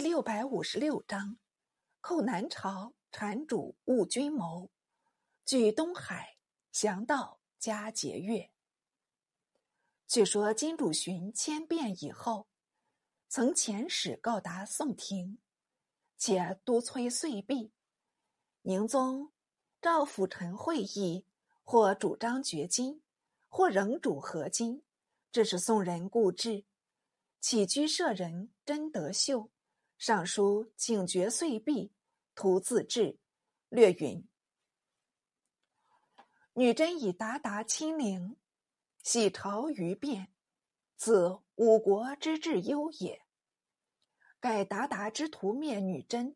六百五十六章：寇南朝禅主误君谋，据东海降道加节钺。据说金主寻迁变以后，曾遣使告达宋廷，且督催岁毕。宁宗赵辅臣会议，或主张绝金，或仍主合金，这是宋人故制。起居舍人真德秀上书请绝岁毕，图自治，略云：女真以鞑靼亲陵，喜朝于变，此五国之至忧也。盖鞑靼之徒灭女真，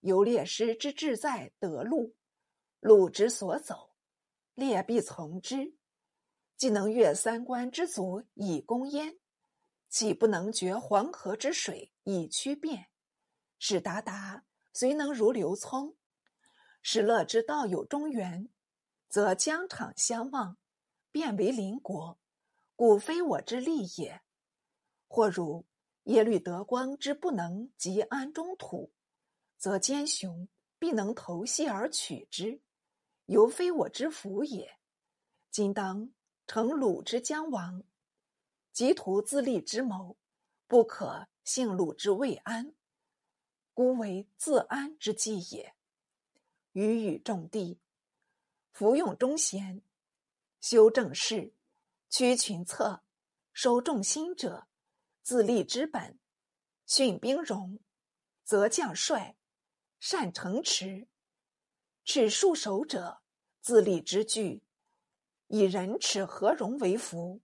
由列师之志在得路，路之所走，列必从之。既能越三关之阻以攻燕。岂不能绝黄河之水以驱变？使达达虽能如刘聪，使乐之道有中原，则疆场相望，变为邻国，故非我之利也。或如耶律德光之不能及安中土，则奸雄必能投西而取之，犹非我之福也。今当成鲁之将亡。及图自立之谋，不可信鲁之未安，孤为自安之计也。予与众弟，服用忠贤，修正事，屈群策，收众心者，自立之本。训兵戎，则将帅，善城池，耻戍守者，自立之具，以人耻和容为福。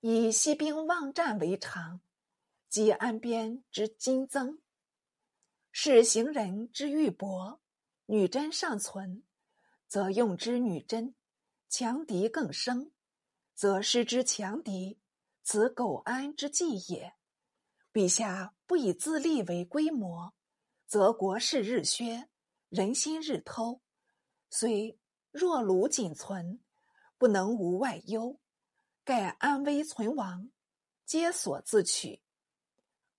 以息兵望战为常，及安边之金增，是行人之玉帛。女真尚存，则用之女真；强敌更生，则失之强敌。此苟安之计也。陛下不以自立为规模，则国势日削，人心日偷。虽若鲁仅存，不能无外忧。盖安危存亡，皆所自取。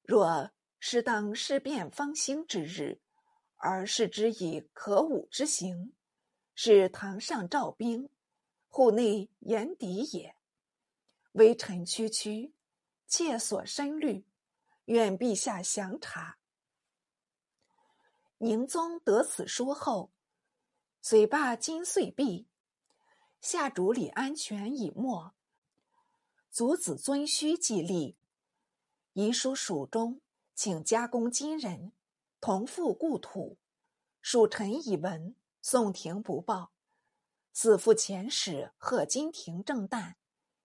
若适当事变方兴之日，而视之以可武之行，是堂上召兵，户内严敌也。微臣区区，切所深虑，愿陛下详察。宁宗得此书后，遂罢金岁毕，下主李安全以末。祖子尊虚继立，遗书蜀中，请加工金人，同赴故土。属臣以闻，宋廷不报。自父遣使贺金廷正旦、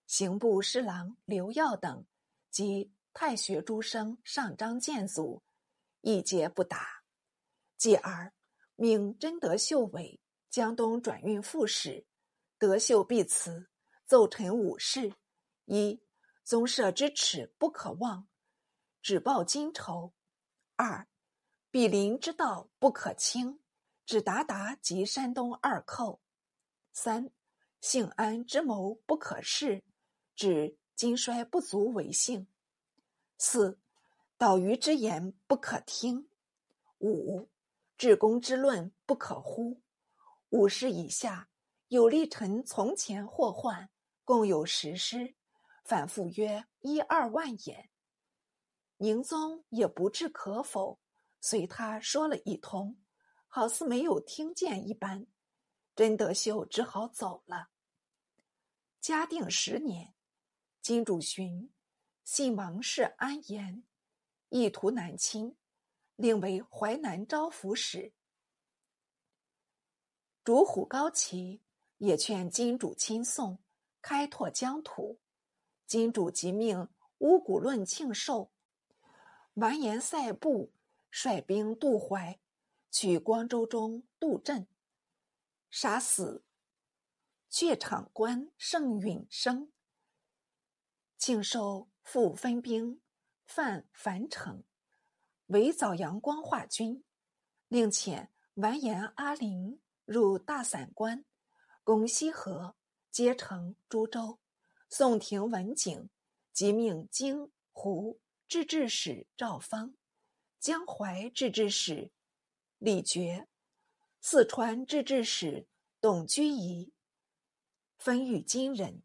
刑部侍郎刘耀等及太学诸生上章谏阻，一节不答。继而命真德秀为江东转运副使，德秀必辞，奏臣武士。一宗社之耻不可忘，只报金仇；二比邻之道不可轻，指达达及山东二寇；三幸安之谋不可恃，指今衰不足为幸；四岛鱼之言不可听；五至公之论不可忽。五事以下，有立臣从前祸患，共有十师。反复约一二万言，宁宗也不置可否，随他说了一通，好似没有听见一般。真德秀只好走了。嘉定十年，金主寻信王氏安言，意图南侵，令为淮南招抚使。主虎高齐也劝金主亲送，开拓疆土。金主即命乌古论庆寿完颜赛部率兵渡淮，取光州中杜镇，杀死阙场官盛允生。庆寿复分兵犯樊城，为枣阳光化军，令遣完颜阿陵入大散关，攻西河，皆城株洲。宋廷闻警，即命京、胡制置使赵方江淮制置使李傕，四川制置使董居仪，分与金人，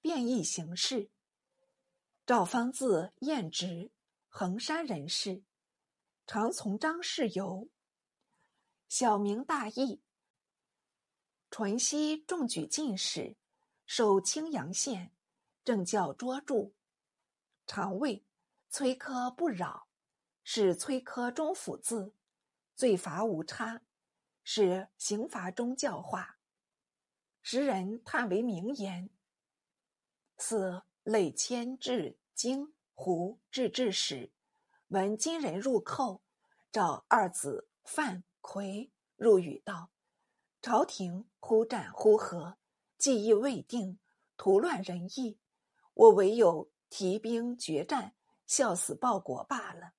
变异形式。赵方字彦直，衡山人士，常从张氏游。小名大义，淳熙中举进士，授青阳县，政教捉住，常谓崔科不扰，是崔科中府字，罪罚无差，是刑罚中教化。时人叹为名言。四。累迁至京湖制置使，闻金人入寇，召二子范奎入语道：“朝廷忽战忽和，计议未定，图乱人意，我唯有提兵决战，效死报国罢了。”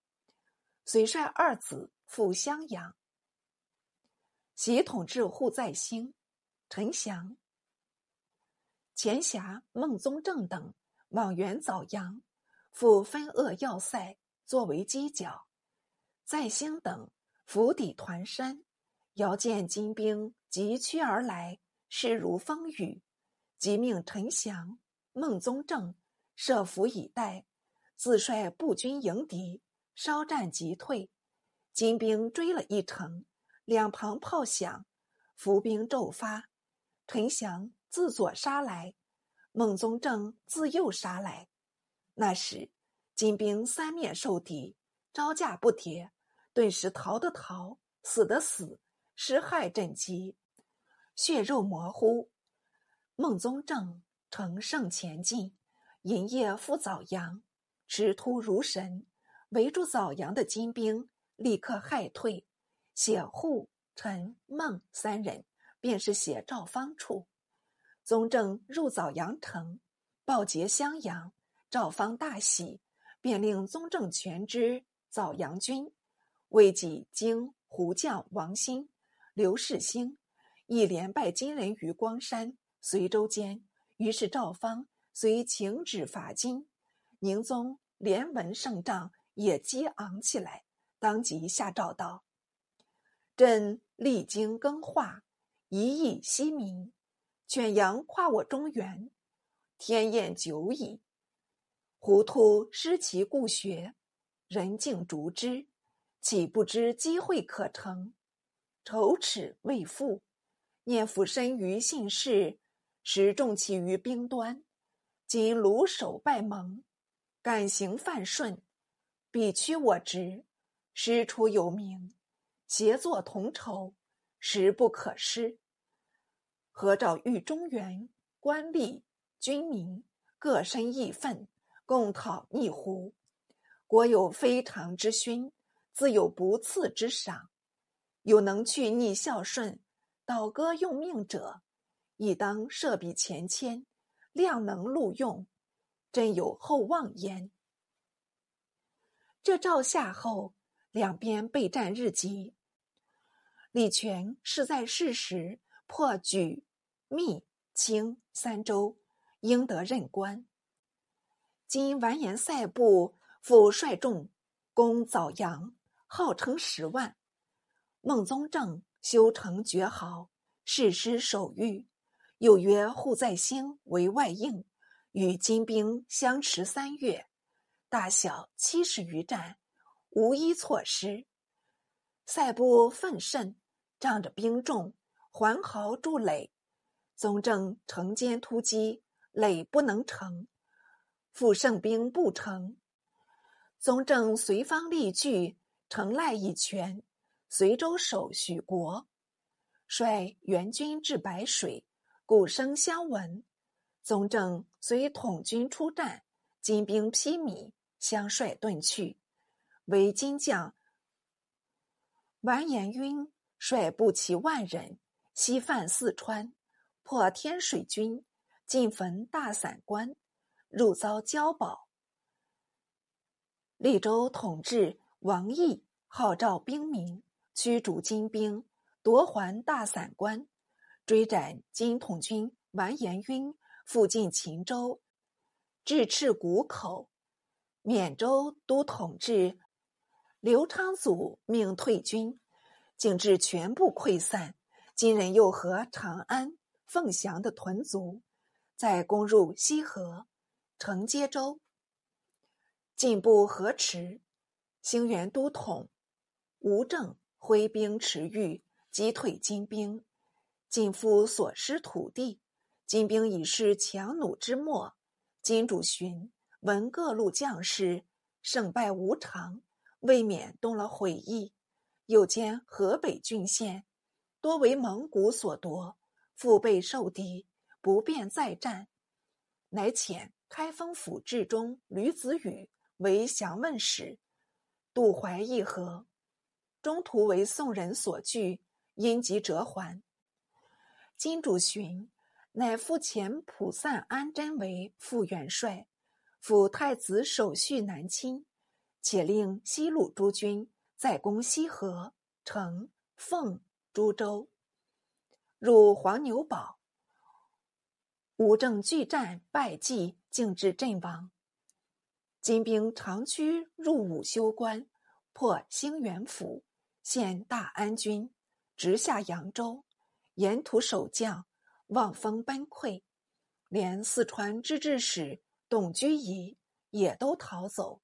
遂率二子赴襄阳，袭统治户在兴、陈祥、钱霞、孟宗正等。往援枣阳，复分扼要塞，作为犄角。在兴等釜底团山，遥见金兵急趋而来，势如风雨。即命陈祥、孟宗正设伏以待，自率步军迎敌，稍战即退。金兵追了一程，两旁炮响，伏兵骤发。陈祥自左杀来。孟宗正自右杀来，那时金兵三面受敌，招架不迭，顿时逃的逃，死的死，尸骸震急，血肉模糊。孟宗正乘胜前进，营夜赴枣阳，直突如神，围住枣阳的金兵立刻骇退，写户、陈、孟三人便是写赵方处。宗正入枣阳城，报捷襄阳，赵方大喜，便令宗正全知枣阳军，为己经胡将王兴、刘世兴，一连败金人于光山、随州间。于是赵方遂请旨伐金，宁宗连闻胜仗，也激昂起来，当即下诏道：“朕历经更化，一意西明。”犬羊跨我中原，天厌久矣。糊涂失其故学，人尽逐之，岂不知机会可乘？愁耻未复，念俯身于信士，时重其于兵端。今鲁守败盟，敢行犯顺，必屈我直，师出有名，协作同仇，实不可失。何兆欲中原官吏军民各身义愤，共讨逆胡。国有非常之勋，自有不次之赏。有能去逆孝顺、倒戈用命者，亦当设笔前签，量能录用，真有厚望焉。这诏下后，两边备战日急。李全是在世时破举。密、清三州应得任官。今完颜塞部复率众攻枣阳，号称十万。孟宗正修成绝豪，誓师守御，又约户在兴为外应，与金兵相持三月，大小七十余战，无一错失。塞部奋胜，仗着兵众，环壕筑垒。宗正乘间突击，垒不能成，复胜兵不成。宗正随方力拒，城赖以全。随州守许国，率援军至白水，鼓声相闻。宗正随统军出战，金兵披靡，相率遁去。为金将完颜赟率步骑万人，西犯四川。破天水军，进焚大散关，入遭交保。利州统治王毅号召兵民，驱逐金兵，夺还大散关，追斩金统军完颜赟，附近秦州，至赤谷口。缅州都统治刘昌祖命退军，竟至全部溃散。金人又和长安、凤翔的屯卒，再攻入西河、承接州，进步河池。兴元都统吴正挥兵驰豫，击退金兵，尽复所失土地。金兵已是强弩之末。金主寻闻各路将士胜败无常，未免动了悔意。又兼河北郡县多为蒙古所夺，腹背受敌，不便再战，乃遣开封府治中吕子羽为降问使。渡淮议和，中途为宋人所拒，因急折还。金主寻乃复遣蒲散安贞为副元帅，辅太子守续南侵，且令西路诸军再攻西河、城、凤、株洲，入黄牛堡。吴正拒战败绩，竟至阵亡。金兵长驱入武修关，破兴元府，陷大安军，直下扬州。沿途守将望风崩溃，连四川知制使董居仪也都逃走。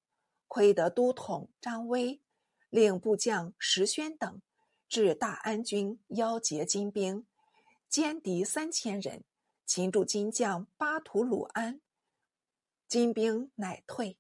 亏得都统张威令部将石宣等至大安军邀结金兵，歼敌三千人，擒住金将巴图鲁安，金兵乃退。